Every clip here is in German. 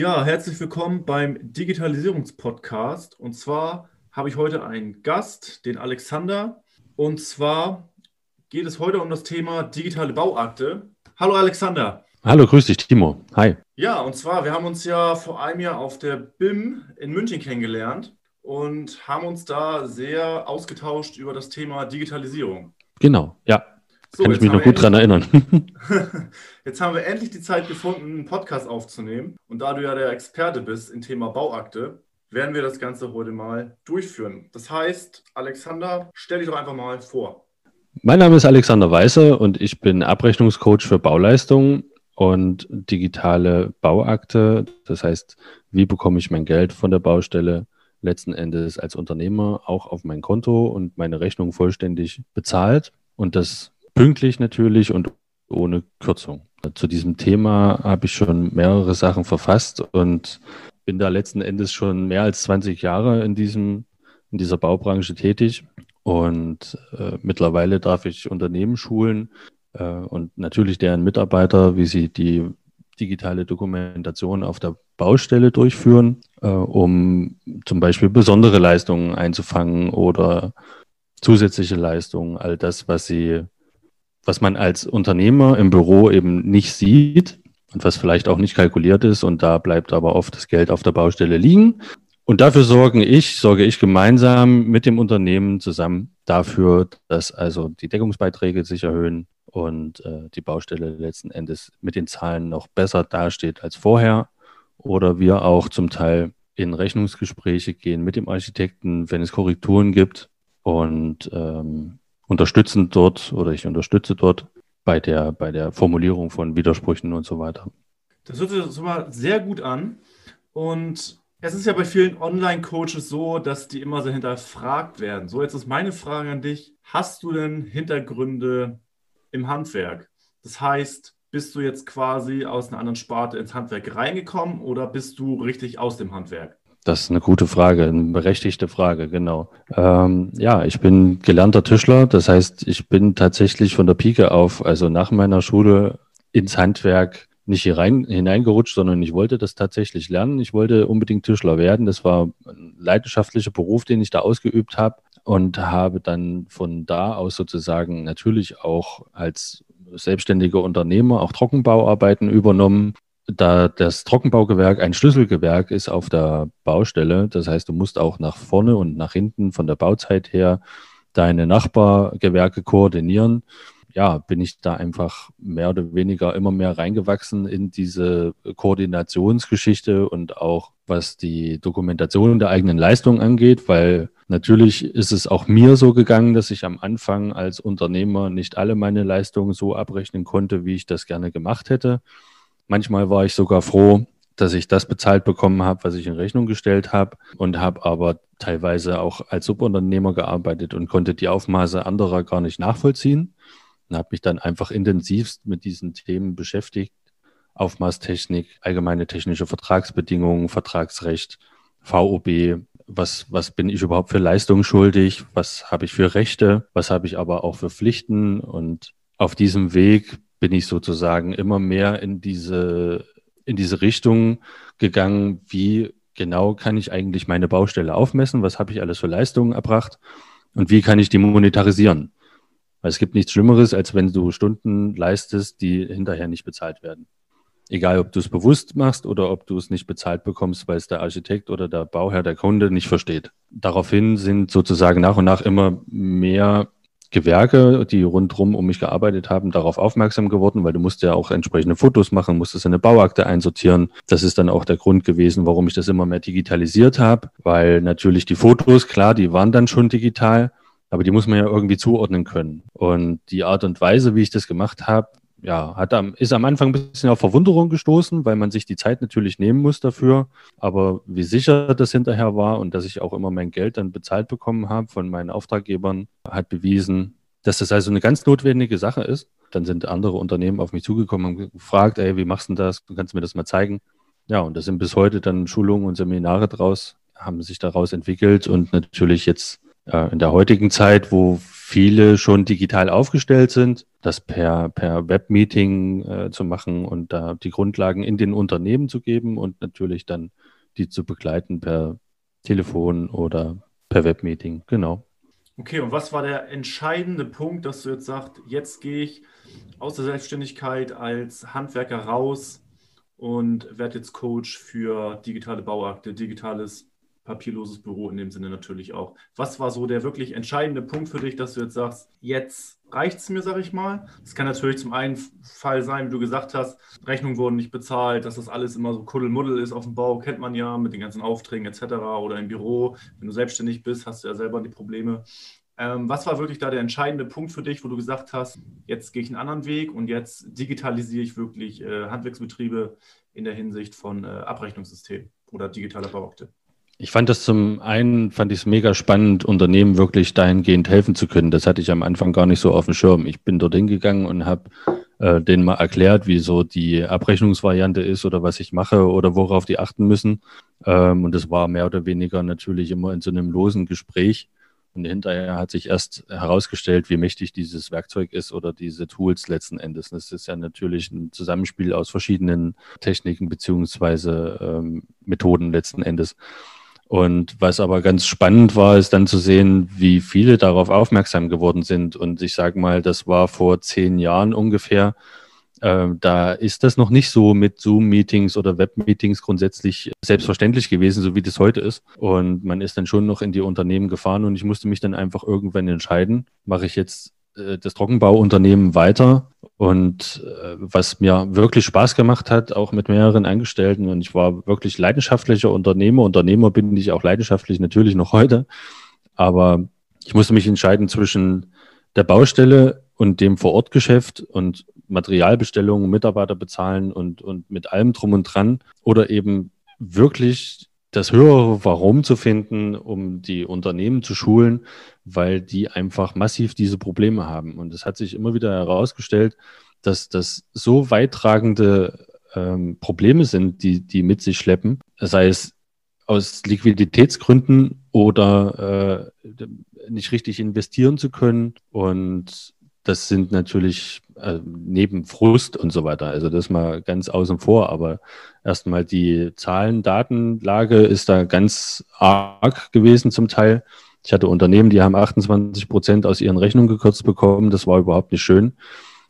Ja, herzlich willkommen beim Digitalisierungspodcast. Und zwar habe ich heute einen Gast, den Alexander. Und zwar geht es heute um das Thema digitale Bauakte. Hallo Alexander. Hallo, grüß dich, Timo. Hi. Ja, und zwar, wir haben uns ja vor einem Jahr auf der BIM in München kennengelernt und haben uns da sehr ausgetauscht über das Thema Digitalisierung. Genau, ja. So, Kann ich mich noch gut dran erinnern. jetzt haben wir endlich die Zeit gefunden, einen Podcast aufzunehmen. Und da du ja der Experte bist im Thema Bauakte, werden wir das Ganze heute mal durchführen. Das heißt, Alexander, stell dich doch einfach mal vor. Mein Name ist Alexander Weiße und ich bin Abrechnungscoach für Bauleistungen und digitale Bauakte. Das heißt, wie bekomme ich mein Geld von der Baustelle letzten Endes als Unternehmer auch auf mein Konto und meine Rechnung vollständig bezahlt und das pünktlich natürlich und ohne Kürzung. Zu diesem Thema habe ich schon mehrere Sachen verfasst und bin da letzten Endes schon mehr als 20 Jahre in diesem in dieser Baubranche tätig und äh, mittlerweile darf ich Unternehmen schulen äh, und natürlich deren Mitarbeiter, wie sie die digitale Dokumentation auf der Baustelle durchführen, äh, um zum Beispiel besondere Leistungen einzufangen oder zusätzliche Leistungen, all das, was sie, was man als Unternehmer im Büro eben nicht sieht und was vielleicht auch nicht kalkuliert ist und da bleibt aber oft das Geld auf der Baustelle liegen. Und dafür sorge ich, sorge ich gemeinsam mit dem Unternehmen zusammen dafür, dass also die Deckungsbeiträge sich erhöhen und äh, die Baustelle letzten Endes mit den Zahlen noch besser dasteht als vorher. Oder wir auch zum Teil in Rechnungsgespräche gehen mit dem Architekten, wenn es Korrekturen gibt und ähm, unterstützen dort oder ich unterstütze dort bei der, bei der Formulierung von Widersprüchen und so weiter. Das hört sich so mal sehr gut an. Und es ist ja bei vielen Online-Coaches so, dass die immer so hinterfragt werden. So, jetzt ist meine Frage an dich. Hast du denn Hintergründe im Handwerk? Das heißt, bist du jetzt quasi aus einer anderen Sparte ins Handwerk reingekommen oder bist du richtig aus dem Handwerk? Das ist eine gute Frage, eine berechtigte Frage, genau. Ähm, ja, ich bin gelernter Tischler, das heißt, ich bin tatsächlich von der Pike auf, also nach meiner Schule ins Handwerk nicht hier rein, hineingerutscht, sondern ich wollte das tatsächlich lernen. Ich wollte unbedingt Tischler werden. Das war ein leidenschaftlicher Beruf, den ich da ausgeübt habe und habe dann von da aus sozusagen natürlich auch als selbstständiger Unternehmer auch Trockenbauarbeiten übernommen. Da das Trockenbaugewerk ein Schlüsselgewerk ist auf der Baustelle, das heißt, du musst auch nach vorne und nach hinten von der Bauzeit her deine Nachbargewerke koordinieren ja, bin ich da einfach mehr oder weniger immer mehr reingewachsen in diese Koordinationsgeschichte und auch was die Dokumentation der eigenen Leistung angeht, weil natürlich ist es auch mir so gegangen, dass ich am Anfang als Unternehmer nicht alle meine Leistungen so abrechnen konnte, wie ich das gerne gemacht hätte. Manchmal war ich sogar froh, dass ich das bezahlt bekommen habe, was ich in Rechnung gestellt habe und habe aber teilweise auch als Subunternehmer gearbeitet und konnte die Aufmaße anderer gar nicht nachvollziehen und habe mich dann einfach intensivst mit diesen Themen beschäftigt. Aufmaßtechnik, allgemeine technische Vertragsbedingungen, Vertragsrecht, VOB, was, was bin ich überhaupt für Leistungen schuldig, was habe ich für Rechte, was habe ich aber auch für Pflichten. Und auf diesem Weg bin ich sozusagen immer mehr in diese, in diese Richtung gegangen, wie genau kann ich eigentlich meine Baustelle aufmessen, was habe ich alles für Leistungen erbracht und wie kann ich die monetarisieren. Weil es gibt nichts Schlimmeres, als wenn du Stunden leistest, die hinterher nicht bezahlt werden. Egal, ob du es bewusst machst oder ob du es nicht bezahlt bekommst, weil es der Architekt oder der Bauherr, der Kunde nicht versteht. Daraufhin sind sozusagen nach und nach immer mehr Gewerke, die rundherum um mich gearbeitet haben, darauf aufmerksam geworden, weil du musst ja auch entsprechende Fotos machen, musstest eine Bauakte einsortieren. Das ist dann auch der Grund gewesen, warum ich das immer mehr digitalisiert habe, weil natürlich die Fotos, klar, die waren dann schon digital, aber die muss man ja irgendwie zuordnen können. Und die Art und Weise, wie ich das gemacht habe, ja, hat am, ist am Anfang ein bisschen auf Verwunderung gestoßen, weil man sich die Zeit natürlich nehmen muss dafür. Aber wie sicher das hinterher war und dass ich auch immer mein Geld dann bezahlt bekommen habe von meinen Auftraggebern, hat bewiesen, dass das also eine ganz notwendige Sache ist. Dann sind andere Unternehmen auf mich zugekommen und gefragt, ey, wie machst du das? Du kannst mir das mal zeigen. Ja, und da sind bis heute dann Schulungen und Seminare draus, haben sich daraus entwickelt und natürlich jetzt äh, in der heutigen Zeit, wo viele schon digital aufgestellt sind, das per, per Webmeeting äh, zu machen und da die Grundlagen in den Unternehmen zu geben und natürlich dann die zu begleiten per Telefon oder per Webmeeting. Genau. Okay, und was war der entscheidende Punkt, dass du jetzt sagst, jetzt gehe ich aus der Selbstständigkeit als Handwerker raus und werde jetzt Coach für digitale Bauakte, digitales papierloses Büro in dem Sinne natürlich auch. Was war so der wirklich entscheidende Punkt für dich, dass du jetzt sagst, jetzt reicht es mir, sag ich mal? Das kann natürlich zum einen Fall sein, wie du gesagt hast, Rechnungen wurden nicht bezahlt, dass das alles immer so Kuddelmuddel ist auf dem Bau, kennt man ja mit den ganzen Aufträgen etc. oder im Büro. Wenn du selbstständig bist, hast du ja selber die Probleme. Ähm, was war wirklich da der entscheidende Punkt für dich, wo du gesagt hast, jetzt gehe ich einen anderen Weg und jetzt digitalisiere ich wirklich äh, Handwerksbetriebe in der Hinsicht von äh, Abrechnungssystem oder digitaler Bauakte? Ich fand das zum einen, fand ich es mega spannend, Unternehmen wirklich dahingehend helfen zu können. Das hatte ich am Anfang gar nicht so auf dem Schirm. Ich bin dort hingegangen und habe äh, denen mal erklärt, wie so die Abrechnungsvariante ist oder was ich mache oder worauf die achten müssen. Ähm, und das war mehr oder weniger natürlich immer in so einem losen Gespräch. Und hinterher hat sich erst herausgestellt, wie mächtig dieses Werkzeug ist oder diese Tools letzten Endes. Das ist ja natürlich ein Zusammenspiel aus verschiedenen Techniken beziehungsweise ähm, Methoden letzten Endes. Und was aber ganz spannend war, ist dann zu sehen, wie viele darauf aufmerksam geworden sind. Und ich sage mal, das war vor zehn Jahren ungefähr. Äh, da ist das noch nicht so mit Zoom-Meetings oder Web-Meetings grundsätzlich selbstverständlich gewesen, so wie das heute ist. Und man ist dann schon noch in die Unternehmen gefahren und ich musste mich dann einfach irgendwann entscheiden, mache ich jetzt das Trockenbauunternehmen weiter und äh, was mir wirklich Spaß gemacht hat, auch mit mehreren Angestellten. Und ich war wirklich leidenschaftlicher Unternehmer. Unternehmer bin ich auch leidenschaftlich natürlich noch heute. Aber ich musste mich entscheiden zwischen der Baustelle und dem Vorortgeschäft und Materialbestellungen, Mitarbeiter bezahlen und, und mit allem drum und dran oder eben wirklich das höhere Warum zu finden, um die Unternehmen zu schulen, weil die einfach massiv diese Probleme haben. Und es hat sich immer wieder herausgestellt, dass das so weittragende ähm, Probleme sind, die die mit sich schleppen, sei es aus Liquiditätsgründen oder äh, nicht richtig investieren zu können und das sind natürlich äh, neben Frust und so weiter. Also das mal ganz außen vor, aber erstmal die Zahlen, Datenlage ist da ganz arg gewesen zum Teil. Ich hatte Unternehmen, die haben 28 Prozent aus ihren Rechnungen gekürzt bekommen. Das war überhaupt nicht schön.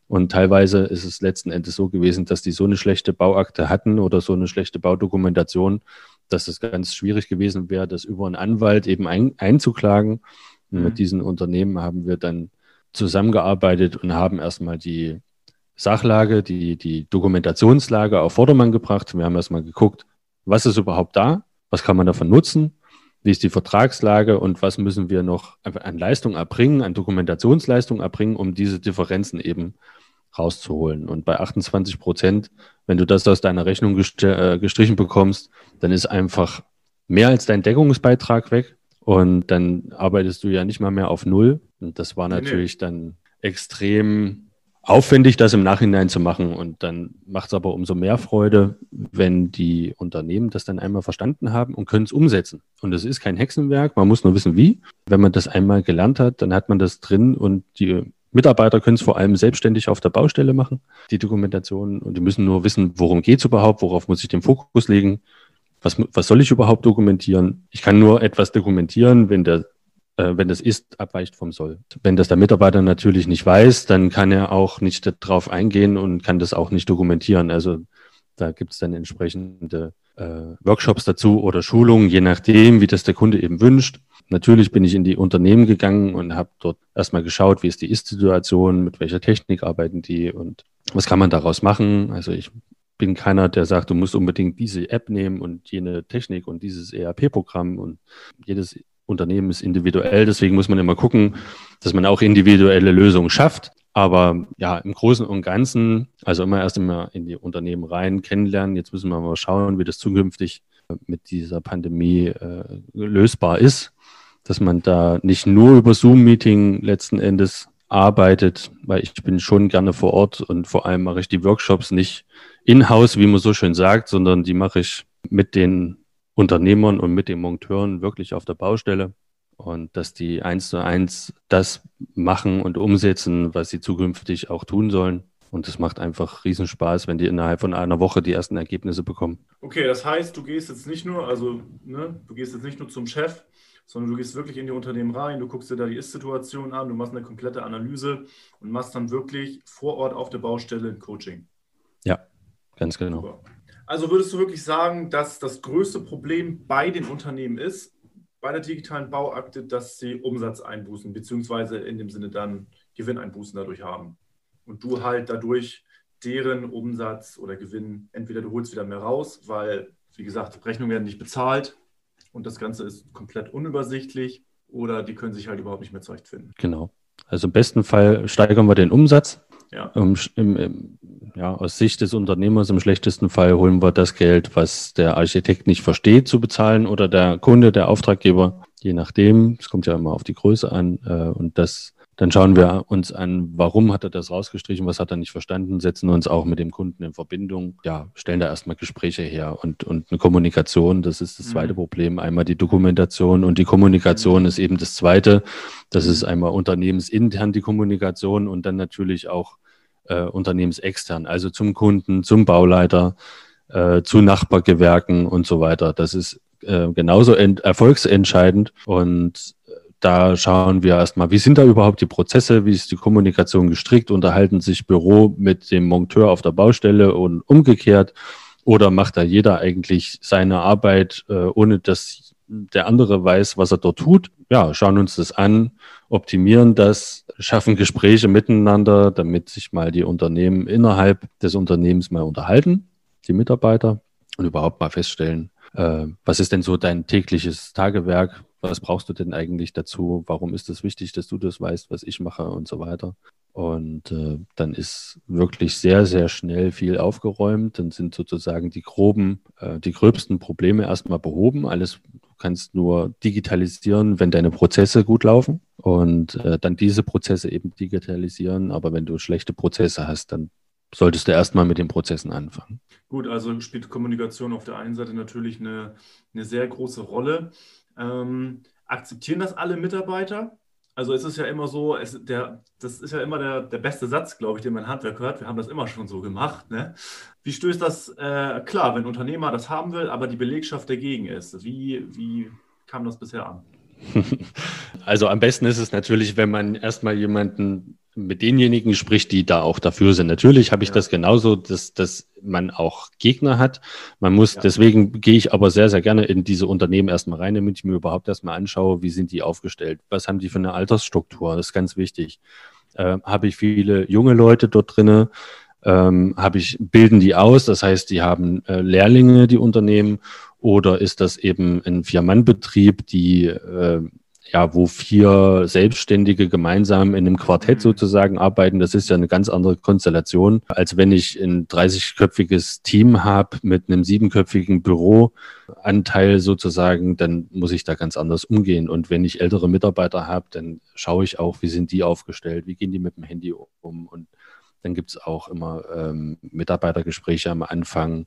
Und teilweise ist es letzten Endes so gewesen, dass die so eine schlechte Bauakte hatten oder so eine schlechte Baudokumentation, dass es ganz schwierig gewesen wäre, das über einen Anwalt eben ein, einzuklagen. Und mit mhm. diesen Unternehmen haben wir dann zusammengearbeitet und haben erstmal die Sachlage, die, die Dokumentationslage auf Vordermann gebracht. Wir haben erstmal geguckt, was ist überhaupt da, was kann man davon nutzen, wie ist die Vertragslage und was müssen wir noch an Leistung erbringen, an Dokumentationsleistung erbringen, um diese Differenzen eben rauszuholen. Und bei 28 Prozent, wenn du das aus deiner Rechnung äh, gestrichen bekommst, dann ist einfach mehr als dein Deckungsbeitrag weg. Und dann arbeitest du ja nicht mal mehr auf Null. Und das war natürlich nee, nee. dann extrem aufwendig, das im Nachhinein zu machen. Und dann macht es aber umso mehr Freude, wenn die Unternehmen das dann einmal verstanden haben und können es umsetzen. Und es ist kein Hexenwerk, man muss nur wissen, wie. Wenn man das einmal gelernt hat, dann hat man das drin und die Mitarbeiter können es vor allem selbstständig auf der Baustelle machen, die Dokumentation. Und die müssen nur wissen, worum geht es überhaupt, worauf muss ich den Fokus legen was, was soll ich überhaupt dokumentieren? Ich kann nur etwas dokumentieren, wenn der wenn das ist, abweicht vom Soll. Wenn das der Mitarbeiter natürlich nicht weiß, dann kann er auch nicht darauf eingehen und kann das auch nicht dokumentieren. Also da gibt es dann entsprechende äh, Workshops dazu oder Schulungen, je nachdem, wie das der Kunde eben wünscht. Natürlich bin ich in die Unternehmen gegangen und habe dort erstmal geschaut, wie ist die Ist-Situation, mit welcher Technik arbeiten die und was kann man daraus machen. Also ich bin keiner, der sagt, du musst unbedingt diese App nehmen und jene Technik und dieses ERP-Programm und jedes Unternehmen ist individuell. Deswegen muss man immer gucken, dass man auch individuelle Lösungen schafft. Aber ja, im Großen und Ganzen, also immer erst immer in die Unternehmen rein kennenlernen. Jetzt müssen wir mal schauen, wie das zukünftig mit dieser Pandemie äh, lösbar ist, dass man da nicht nur über Zoom-Meeting letzten Endes arbeitet, weil ich bin schon gerne vor Ort und vor allem mache ich die Workshops nicht in-house, wie man so schön sagt, sondern die mache ich mit den Unternehmern und mit den Monteuren wirklich auf der Baustelle. und dass die eins zu eins das machen und umsetzen, was sie zukünftig auch tun sollen. Und es macht einfach Riesenspaß, wenn die innerhalb von einer Woche die ersten Ergebnisse bekommen. Okay, das heißt, du gehst jetzt nicht nur, also ne, du gehst jetzt nicht nur zum Chef, sondern du gehst wirklich in die Unternehmen rein, du guckst dir da die Ist-Situation an, du machst eine komplette Analyse und machst dann wirklich vor Ort auf der Baustelle ein Coaching. Ja, ganz genau. Super. Also würdest du wirklich sagen, dass das größte Problem bei den Unternehmen ist, bei der digitalen Bauakte, dass sie Umsatz einbußen, beziehungsweise in dem Sinne dann Gewinneinbußen dadurch haben. Und du halt dadurch deren Umsatz oder Gewinn, entweder du holst wieder mehr raus, weil, wie gesagt, Rechnungen werden nicht bezahlt und das Ganze ist komplett unübersichtlich, oder die können sich halt überhaupt nicht mehr zurechtfinden. Genau. Also im besten Fall steigern wir den Umsatz. Ja. Im, im, im, ja, aus Sicht des Unternehmers im schlechtesten Fall holen wir das Geld, was der Architekt nicht versteht, zu bezahlen oder der Kunde, der Auftraggeber, je nachdem. Es kommt ja immer auf die Größe an. Äh, und das dann schauen wir uns an, warum hat er das rausgestrichen, was hat er nicht verstanden, setzen uns auch mit dem Kunden in Verbindung, ja, stellen da erstmal Gespräche her und, und eine Kommunikation, das ist das zweite mhm. Problem. Einmal die Dokumentation und die Kommunikation mhm. ist eben das zweite. Das ist einmal unternehmensintern die Kommunikation und dann natürlich auch äh, unternehmensextern, also zum Kunden, zum Bauleiter, äh, zu Nachbargewerken und so weiter. Das ist äh, genauso erfolgsentscheidend und da schauen wir erstmal, wie sind da überhaupt die Prozesse, wie ist die Kommunikation gestrickt, unterhalten sich Büro mit dem Monteur auf der Baustelle und umgekehrt oder macht da jeder eigentlich seine Arbeit, äh, ohne dass der andere weiß, was er dort tut. Ja, schauen uns das an, optimieren das, schaffen Gespräche miteinander, damit sich mal die Unternehmen innerhalb des Unternehmens mal unterhalten, die Mitarbeiter und überhaupt mal feststellen, äh, was ist denn so dein tägliches Tagewerk? Was brauchst du denn eigentlich dazu? Warum ist es wichtig, dass du das weißt, was ich mache und so weiter? Und äh, dann ist wirklich sehr, sehr schnell viel aufgeräumt. Dann sind sozusagen die groben, äh, die gröbsten Probleme erstmal behoben. Alles, kannst nur digitalisieren, wenn deine Prozesse gut laufen und äh, dann diese Prozesse eben digitalisieren. Aber wenn du schlechte Prozesse hast, dann solltest du erstmal mit den Prozessen anfangen. Gut, also spielt Kommunikation auf der einen Seite natürlich eine, eine sehr große Rolle. Ähm, akzeptieren das alle Mitarbeiter? Also es ist ja immer so, es, der, das ist ja immer der, der beste Satz, glaube ich, den mein Handwerk hört. Wir haben das immer schon so gemacht. Ne? Wie stößt das, äh, klar, wenn ein Unternehmer das haben will, aber die Belegschaft dagegen ist? Wie, wie kam das bisher an? Also am besten ist es natürlich, wenn man erstmal jemanden mit denjenigen spricht, die da auch dafür sind. Natürlich habe ich ja. das genauso, dass, dass man auch Gegner hat. Man muss, ja. deswegen gehe ich aber sehr, sehr gerne in diese Unternehmen erstmal rein, damit ich mir überhaupt erstmal anschaue, wie sind die aufgestellt, was haben die für eine Altersstruktur, das ist ganz wichtig. Äh, habe ich viele junge Leute dort drinne, ähm, habe ich, bilden die aus, das heißt, die haben äh, Lehrlinge, die Unternehmen, oder ist das eben ein Vier-Mann-Betrieb, die äh, ja, wo vier Selbstständige gemeinsam in einem Quartett mhm. sozusagen arbeiten, das ist ja eine ganz andere Konstellation, als wenn ich ein 30-köpfiges Team habe mit einem siebenköpfigen Büroanteil sozusagen, dann muss ich da ganz anders umgehen. Und wenn ich ältere Mitarbeiter habe, dann schaue ich auch, wie sind die aufgestellt, wie gehen die mit dem Handy um. Und dann gibt es auch immer ähm, Mitarbeitergespräche am Anfang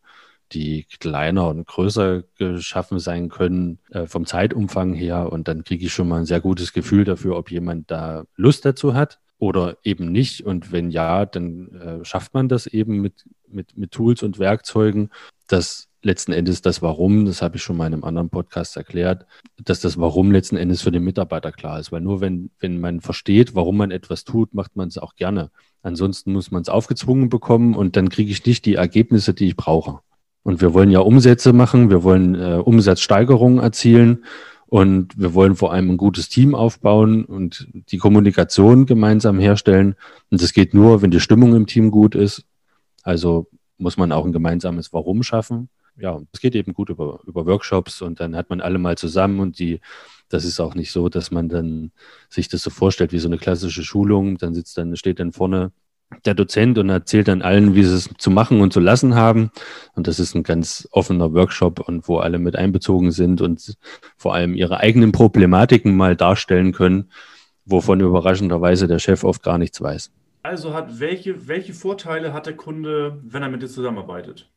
die kleiner und größer geschaffen sein können äh, vom Zeitumfang her. Und dann kriege ich schon mal ein sehr gutes Gefühl dafür, ob jemand da Lust dazu hat oder eben nicht. Und wenn ja, dann äh, schafft man das eben mit, mit, mit Tools und Werkzeugen. Das letzten Endes das Warum, das habe ich schon mal in einem anderen Podcast erklärt, dass das Warum letzten Endes für den Mitarbeiter klar ist. Weil nur wenn, wenn man versteht, warum man etwas tut, macht man es auch gerne. Ansonsten muss man es aufgezwungen bekommen und dann kriege ich nicht die Ergebnisse, die ich brauche. Und wir wollen ja Umsätze machen, wir wollen äh, Umsatzsteigerungen erzielen und wir wollen vor allem ein gutes Team aufbauen und die Kommunikation gemeinsam herstellen. Und das geht nur, wenn die Stimmung im Team gut ist. Also muss man auch ein gemeinsames Warum schaffen. Ja, es geht eben gut über, über Workshops und dann hat man alle mal zusammen und die, das ist auch nicht so, dass man dann sich das so vorstellt wie so eine klassische Schulung. Dann sitzt dann, steht dann vorne der Dozent und erzählt dann allen, wie sie es zu machen und zu lassen haben. Und das ist ein ganz offener Workshop und wo alle mit einbezogen sind und vor allem ihre eigenen Problematiken mal darstellen können, wovon überraschenderweise der Chef oft gar nichts weiß. Also hat welche, welche Vorteile hat der Kunde, wenn er mit dir zusammenarbeitet?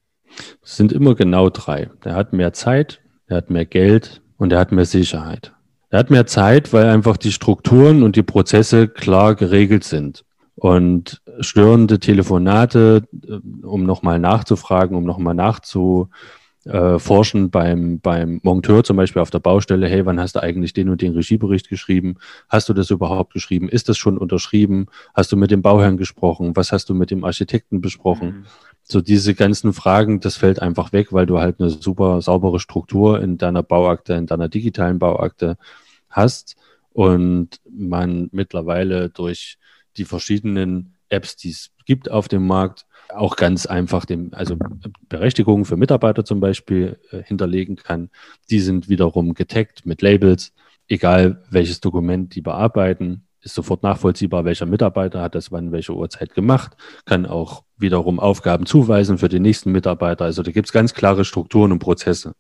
Es sind immer genau drei. Er hat mehr Zeit, er hat mehr Geld und er hat mehr Sicherheit. Er Er hat mehr Zeit, weil einfach die Strukturen und die Prozesse klar geregelt sind. Und störende Telefonate, äh, um nochmal nachzufragen, um nochmal nachzu, äh, beim, beim Monteur zum Beispiel auf der Baustelle, hey, wann hast du eigentlich den und den Regiebericht geschrieben? Hast du das überhaupt geschrieben? Ist das schon unterschrieben? Hast du mit dem Bauherrn gesprochen? Was hast du mit dem Architekten besprochen? Mhm. So diese ganzen Fragen, das fällt einfach weg, weil du halt eine super saubere Struktur in deiner Bauakte, in deiner digitalen Bauakte hast und man mittlerweile durch die verschiedenen Apps, die es gibt auf dem Markt, auch ganz einfach dem, also Berechtigungen für Mitarbeiter zum Beispiel äh, hinterlegen kann. Die sind wiederum getaggt mit Labels. Egal welches Dokument die bearbeiten, ist sofort nachvollziehbar, welcher Mitarbeiter hat das wann welche Uhrzeit gemacht, kann auch wiederum Aufgaben zuweisen für den nächsten Mitarbeiter. Also da gibt es ganz klare Strukturen und Prozesse.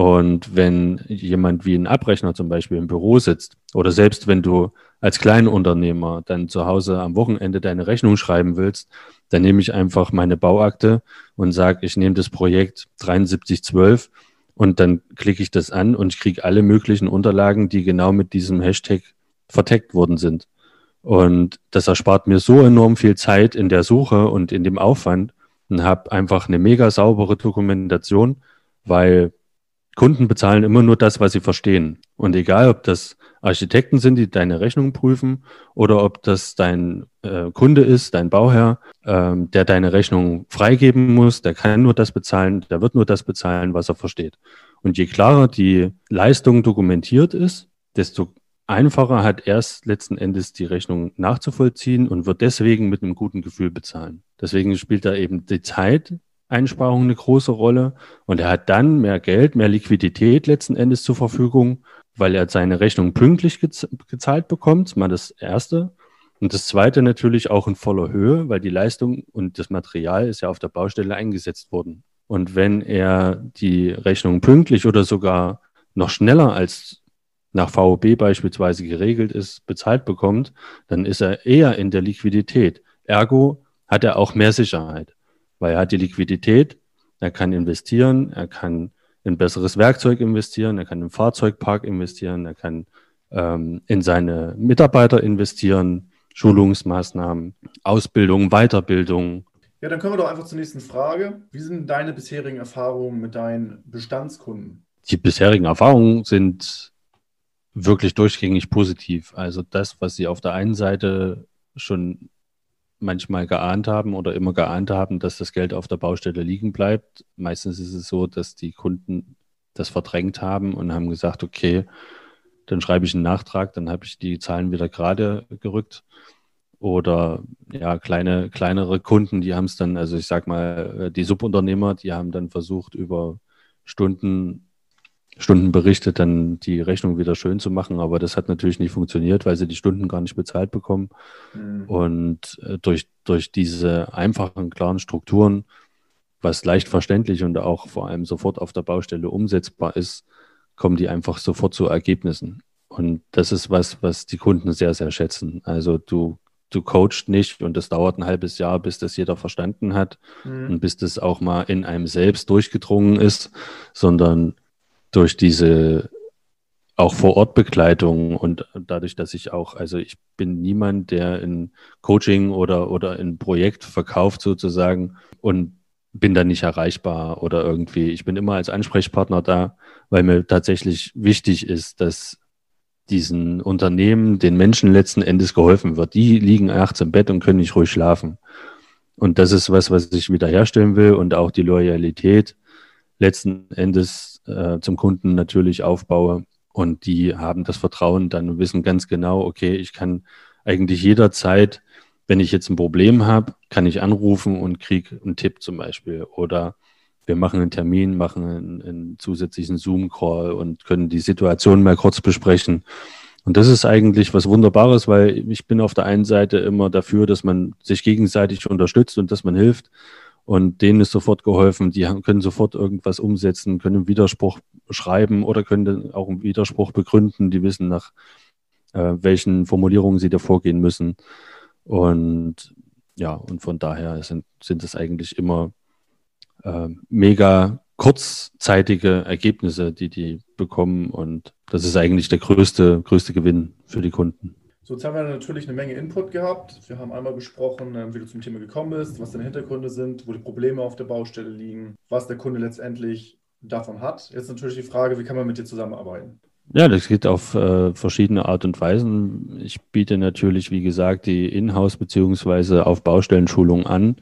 Und wenn jemand wie ein Abrechner zum Beispiel im Büro sitzt oder selbst wenn du als Kleinunternehmer dann zu Hause am Wochenende deine Rechnung schreiben willst, dann nehme ich einfach meine Bauakte und sage, ich nehme das Projekt 7312 und dann klicke ich das an und ich kriege alle möglichen Unterlagen, die genau mit diesem Hashtag verteckt worden sind. Und das erspart mir so enorm viel Zeit in der Suche und in dem Aufwand und habe einfach eine mega saubere Dokumentation, weil Kunden bezahlen immer nur das, was sie verstehen. Und egal, ob das Architekten sind, die deine Rechnung prüfen, oder ob das dein äh, Kunde ist, dein Bauherr, ähm, der deine Rechnung freigeben muss, der kann nur das bezahlen, der wird nur das bezahlen, was er versteht. Und je klarer die Leistung dokumentiert ist, desto einfacher hat erst letzten Endes die Rechnung nachzuvollziehen und wird deswegen mit einem guten Gefühl bezahlen. Deswegen spielt da eben die Zeit Einsparung eine große Rolle und er hat dann mehr Geld, mehr Liquidität letzten Endes zur Verfügung, weil er seine Rechnung pünktlich gezahlt bekommt, mal das Erste. Und das Zweite natürlich auch in voller Höhe, weil die Leistung und das Material ist ja auf der Baustelle eingesetzt worden. Und wenn er die Rechnung pünktlich oder sogar noch schneller als nach VOB beispielsweise geregelt ist, bezahlt bekommt, dann ist er eher in der Liquidität. Ergo hat er auch mehr Sicherheit weil er hat die Liquidität, er kann investieren, er kann in besseres Werkzeug investieren, er kann im Fahrzeugpark investieren, er kann ähm, in seine Mitarbeiter investieren, Schulungsmaßnahmen, Ausbildung, Weiterbildung. Ja, dann kommen wir doch einfach zur nächsten Frage. Wie sind deine bisherigen Erfahrungen mit deinen Bestandskunden? Die bisherigen Erfahrungen sind wirklich durchgängig positiv. Also das, was sie auf der einen Seite schon manchmal geahnt haben oder immer geahnt haben, dass das Geld auf der Baustelle liegen bleibt. Meistens ist es so, dass die Kunden das verdrängt haben und haben gesagt, okay, dann schreibe ich einen Nachtrag, dann habe ich die Zahlen wieder gerade gerückt. Oder ja, kleine, kleinere Kunden, die haben es dann, also ich sag mal, äh, die Subunternehmer, die haben dann versucht, über Stunden Stunden berichtet, dann die Rechnung wieder schön zu machen. Aber das hat natürlich nicht funktioniert, weil sie die Stunden gar nicht bezahlt bekommen. Mhm. Und äh, durch, durch diese einfachen, klaren Strukturen, was leicht verständlich und auch vor allem sofort auf der Baustelle umsetzbar ist, kommen die einfach sofort zu Ergebnissen. Und das ist was, was die Kunden sehr, sehr schätzen. Also du, du coachst nicht und das dauert ein halbes Jahr, bis das jeder verstanden hat mhm. und bis das auch mal in einem selbst durchgedrungen ist, sondern durch diese auch vor Ort Begleitung und dadurch, dass ich auch, also ich bin niemand, der in Coaching oder, oder in Projekt verkauft sozusagen und bin dann nicht erreichbar oder irgendwie. Ich bin immer als Ansprechpartner da, weil mir tatsächlich wichtig ist, dass diesen Unternehmen, den Menschen letzten Endes geholfen wird. Die liegen nachts im Bett und können nicht ruhig schlafen. Und das ist was, was ich wiederherstellen will und auch die Loyalität letzten Endes äh, zum Kunden natürlich aufbaue. Und die haben das Vertrauen dann wissen ganz genau, okay, ich kann eigentlich jederzeit, wenn ich jetzt ein Problem habe, kann ich anrufen und kriege einen Tipp zum Beispiel. Oder wir machen einen Termin, machen einen, einen zusätzlichen Zoom-Call und können die Situation mal kurz besprechen. Und das ist eigentlich was Wunderbares, weil ich bin auf der einen Seite immer dafür, dass man sich gegenseitig unterstützt und dass man hilft. Und denen ist sofort geholfen. Die können sofort irgendwas umsetzen, können Widerspruch schreiben oder können auch einen Widerspruch begründen. Die wissen nach äh, welchen Formulierungen sie da vorgehen müssen. Und ja, und von daher sind, sind es eigentlich immer äh, mega kurzzeitige Ergebnisse, die die bekommen. Und das ist eigentlich der größte, größte Gewinn für die Kunden. So, jetzt haben wir natürlich eine Menge Input gehabt. Wir haben einmal besprochen, ähm, wie du zum Thema gekommen bist, was deine Hintergründe sind, wo die Probleme auf der Baustelle liegen, was der Kunde letztendlich davon hat. Jetzt natürlich die Frage, wie kann man mit dir zusammenarbeiten? Ja, das geht auf äh, verschiedene Art und Weisen. Ich biete natürlich, wie gesagt, die Inhouse- beziehungsweise auf Baustellenschulung an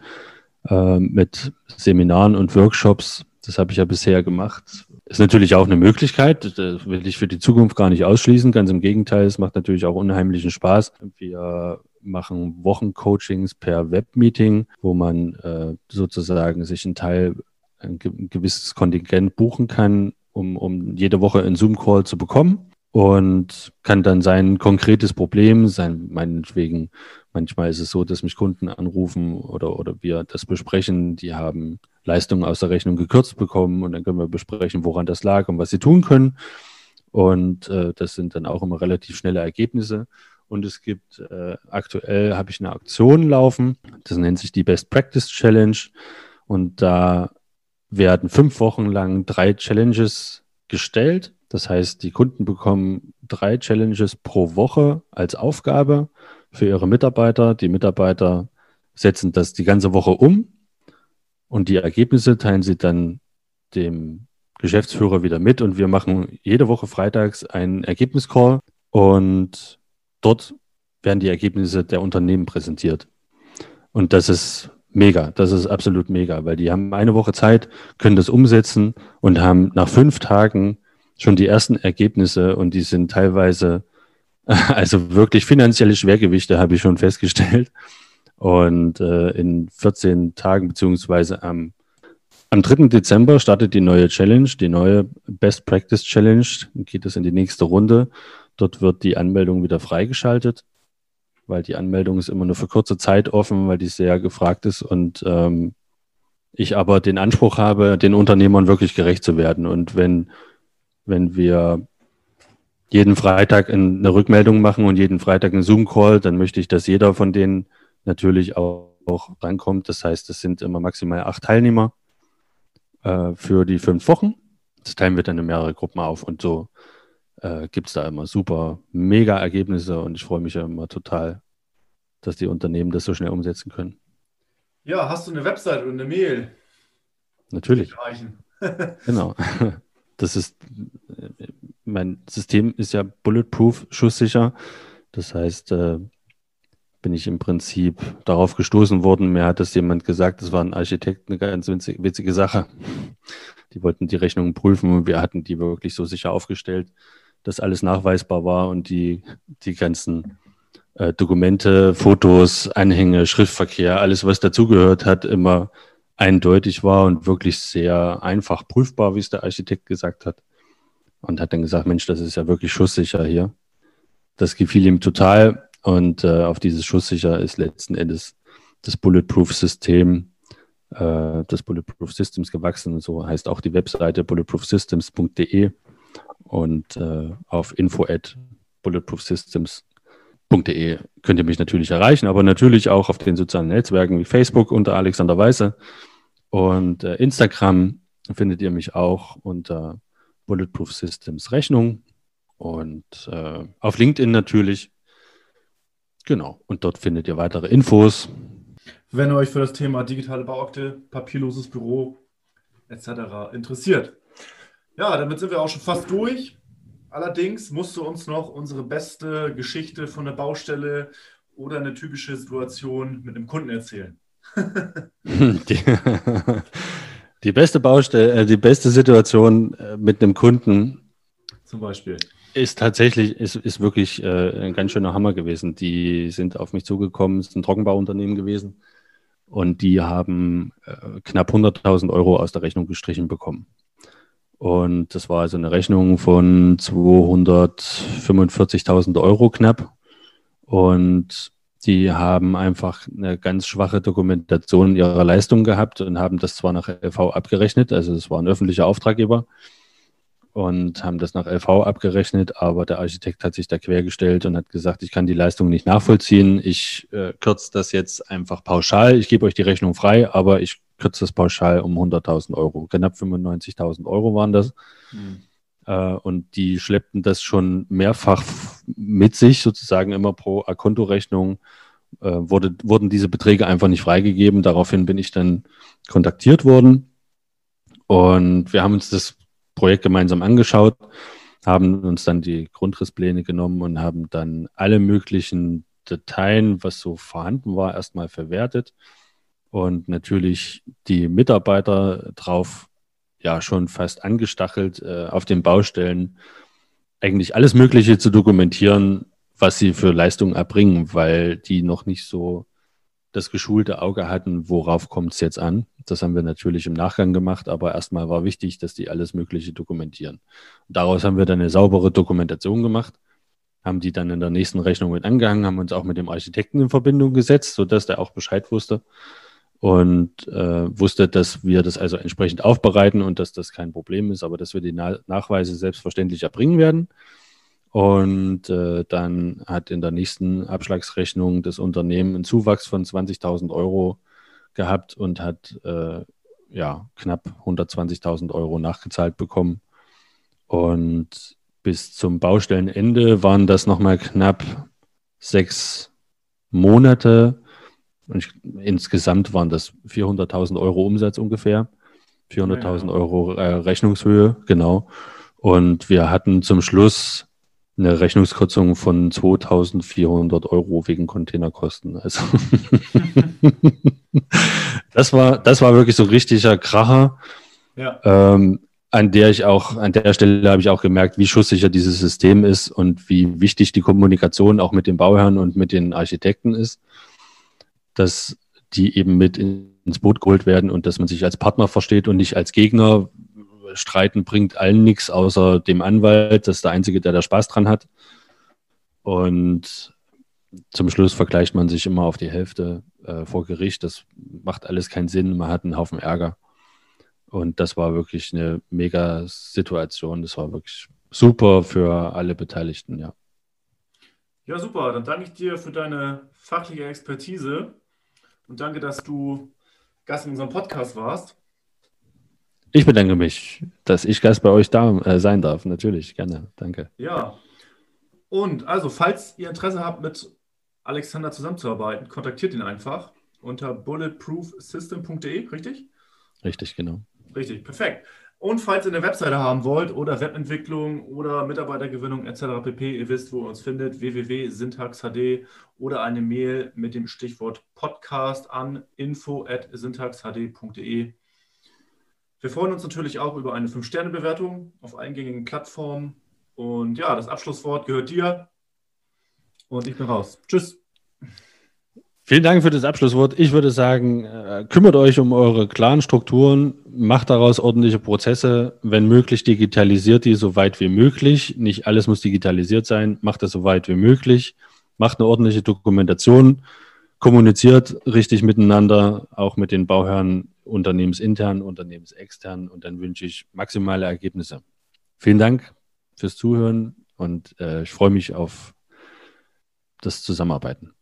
äh, mit Seminaren und Workshops. Das habe ich ja bisher gemacht. Ist natürlich auch eine Möglichkeit. Das will ich für die Zukunft gar nicht ausschließen. Ganz im Gegenteil, es macht natürlich auch unheimlichen Spaß. Wir machen Wochencoachings per Webmeeting, wo man äh, sozusagen sich einen Teil, ein gewisses Kontingent buchen kann, um, um jede Woche einen Zoom-Call zu bekommen und kann dann sein konkretes Problem, sein, meinetwegen, manchmal ist es so, dass mich Kunden anrufen oder, oder wir das besprechen, die haben Leistungen aus der Rechnung gekürzt bekommen und dann können wir besprechen, woran das lag und was sie tun können. Und äh, das sind dann auch immer relativ schnelle Ergebnisse. Und es gibt äh, aktuell habe ich eine Aktion laufen, das nennt sich die Best Practice Challenge. Und da werden fünf Wochen lang drei Challenges gestellt. Das heißt, die Kunden bekommen drei Challenges pro Woche als Aufgabe für ihre Mitarbeiter. Die Mitarbeiter setzen das die ganze Woche um und die Ergebnisse teilen sie dann dem Geschäftsführer wieder mit und wir machen jede Woche freitags einen Ergebniscall und dort werden die Ergebnisse der Unternehmen präsentiert. Und das ist mega, das ist absolut mega, weil die haben eine Woche Zeit, können das umsetzen und haben nach fünf Tagen schon die ersten Ergebnisse und die sind teilweise, also wirklich finanzielle Schwergewichte habe ich schon festgestellt. Und äh, in 14 Tagen beziehungsweise am, am 3. Dezember startet die neue Challenge, die neue Best Practice Challenge. Dann geht es in die nächste Runde. Dort wird die Anmeldung wieder freigeschaltet weil die Anmeldung ist immer nur für kurze Zeit offen, weil die sehr gefragt ist und ähm, ich aber den Anspruch habe, den Unternehmern wirklich gerecht zu werden. Und wenn, wenn wir jeden Freitag eine Rückmeldung machen und jeden Freitag einen Zoom-Call, dann möchte ich, dass jeder von denen natürlich auch, auch rankommt. Das heißt, es sind immer maximal acht Teilnehmer äh, für die fünf Wochen. Das teilen wir dann in mehrere Gruppen auf und so äh, gibt es da immer super, mega Ergebnisse und ich freue mich ja immer total, dass die Unternehmen das so schnell umsetzen können. Ja, hast du eine Website oder eine Mail? Natürlich. genau. Das ist, mein System ist ja bulletproof, schusssicher. Das heißt, äh, bin ich im Prinzip darauf gestoßen worden. Mir hat das jemand gesagt, das war ein Architekt, eine ganz witzige, witzige Sache. Die wollten die Rechnungen prüfen und wir hatten die wirklich so sicher aufgestellt, dass alles nachweisbar war und die, die ganzen äh, Dokumente, Fotos, Anhänge, Schriftverkehr, alles, was dazugehört hat, immer eindeutig war und wirklich sehr einfach prüfbar, wie es der Architekt gesagt hat. Und hat dann gesagt, Mensch, das ist ja wirklich schusssicher hier. Das gefiel ihm total und äh, auf dieses schusssicher ist letzten Endes das Bulletproof-System, äh, das Bulletproof Systems gewachsen. So heißt auch die Webseite bulletproofsystems.de und äh, auf info at bulletproofsystems.de könnt ihr mich natürlich erreichen, aber natürlich auch auf den sozialen Netzwerken wie Facebook unter Alexander Weiße und äh, Instagram findet ihr mich auch unter Bulletproof Systems Rechnung und äh, auf LinkedIn natürlich. Genau, und dort findet ihr weitere Infos. Wenn ihr euch für das Thema digitale Bauakte, papierloses Büro etc. interessiert. Ja, damit sind wir auch schon fast durch. Allerdings musst du uns noch unsere beste Geschichte von der Baustelle oder eine typische Situation mit einem Kunden erzählen. die, beste Baustelle, äh, die beste Situation äh, mit einem Kunden. Zum Beispiel. Ist tatsächlich, ist, ist wirklich äh, ein ganz schöner Hammer gewesen. Die sind auf mich zugekommen, es ist ein Trockenbauunternehmen gewesen und die haben äh, knapp 100.000 Euro aus der Rechnung gestrichen bekommen. Und das war also eine Rechnung von 245.000 Euro knapp. Und die haben einfach eine ganz schwache Dokumentation ihrer Leistung gehabt und haben das zwar nach LV abgerechnet, also das war ein öffentlicher Auftraggeber und haben das nach LV abgerechnet, aber der Architekt hat sich da quergestellt und hat gesagt, ich kann die Leistung nicht nachvollziehen, ich äh, kürze das jetzt einfach pauschal, ich gebe euch die Rechnung frei, aber ich kürzt das pauschal um 100.000 Euro. Knapp 95.000 Euro waren das. Mhm. Äh, und die schleppten das schon mehrfach mit sich, sozusagen immer pro Kontorechnung. Äh, wurde, wurden diese Beträge einfach nicht freigegeben. Daraufhin bin ich dann kontaktiert worden. Und wir haben uns das Projekt gemeinsam angeschaut, haben uns dann die Grundrisspläne genommen und haben dann alle möglichen Dateien, was so vorhanden war, erstmal verwertet und natürlich die Mitarbeiter drauf ja schon fast angestachelt, äh, auf den Baustellen eigentlich alles Mögliche zu dokumentieren, was sie für Leistungen erbringen, weil die noch nicht so das geschulte Auge hatten, worauf kommt es jetzt an. Das haben wir natürlich im Nachgang gemacht, aber erstmal war wichtig, dass die alles Mögliche dokumentieren. daraus haben wir dann eine saubere Dokumentation gemacht, haben die dann in der nächsten Rechnung mit angehangen, haben uns auch mit dem Architekten in Verbindung gesetzt, sodass der auch Bescheid wusste und äh, wusste, dass wir das also entsprechend aufbereiten und dass das kein Problem ist, aber dass wir die Na Nachweise selbstverständlich erbringen werden. Und äh, dann hat in der nächsten Abschlagsrechnung das Unternehmen einen Zuwachs von 20.000 Euro gehabt und hat äh, ja knapp 120.000 Euro nachgezahlt bekommen. Und bis zum Baustellenende waren das nochmal knapp sechs Monate und ich, insgesamt waren das 400.000 Euro Umsatz ungefähr. 400.000 ja. Euro äh, Rechnungshöhe, genau. Und wir hatten zum Schluss eine Rechnungskürzung von 2.400 Euro wegen Containerkosten. Also das war, das war wirklich so ein richtiger Kracher. Ja. Ähm, an der ich auch, an der Stelle habe ich auch gemerkt, wie schusssicher dieses System ist und wie wichtig die Kommunikation auch mit den Bauherren und mit den Architekten ist dass die eben mit ins Boot geholt werden und dass man sich als Partner versteht und nicht als Gegner. Streiten bringt allen nichts, außer dem Anwalt. Das ist der Einzige, der da Spaß dran hat. Und zum Schluss vergleicht man sich immer auf die Hälfte äh, vor Gericht. Das macht alles keinen Sinn. Man hat einen Haufen Ärger. Und das war wirklich eine mega Situation. Das war wirklich super für alle Beteiligten, ja. Ja, super. Dann danke ich dir für deine fachliche Expertise und danke, dass du Gast in unserem Podcast warst. Ich bedanke mich, dass ich Gast bei euch da äh, sein darf. Natürlich, gerne. Danke. Ja. Und also, falls ihr Interesse habt, mit Alexander zusammenzuarbeiten, kontaktiert ihn einfach unter bulletproofsystem.de, richtig? Richtig, genau. Richtig, perfekt. Und falls ihr eine Webseite haben wollt oder Webentwicklung oder Mitarbeitergewinnung etc. pp, ihr wisst, wo ihr uns findet, www.syntaxhd oder eine Mail mit dem Stichwort Podcast an info.syntaxhd.de. Wir freuen uns natürlich auch über eine 5-Sterne-Bewertung auf allen gängigen Plattformen. Und ja, das Abschlusswort gehört dir. Und ich bin raus. Tschüss. Vielen Dank für das Abschlusswort. Ich würde sagen, äh, kümmert euch um eure klaren Strukturen, macht daraus ordentliche Prozesse, wenn möglich digitalisiert die so weit wie möglich. Nicht alles muss digitalisiert sein, macht das so weit wie möglich, macht eine ordentliche Dokumentation, kommuniziert richtig miteinander, auch mit den Bauherren unternehmensintern, unternehmensextern und dann wünsche ich maximale Ergebnisse. Vielen Dank fürs Zuhören und äh, ich freue mich auf das Zusammenarbeiten.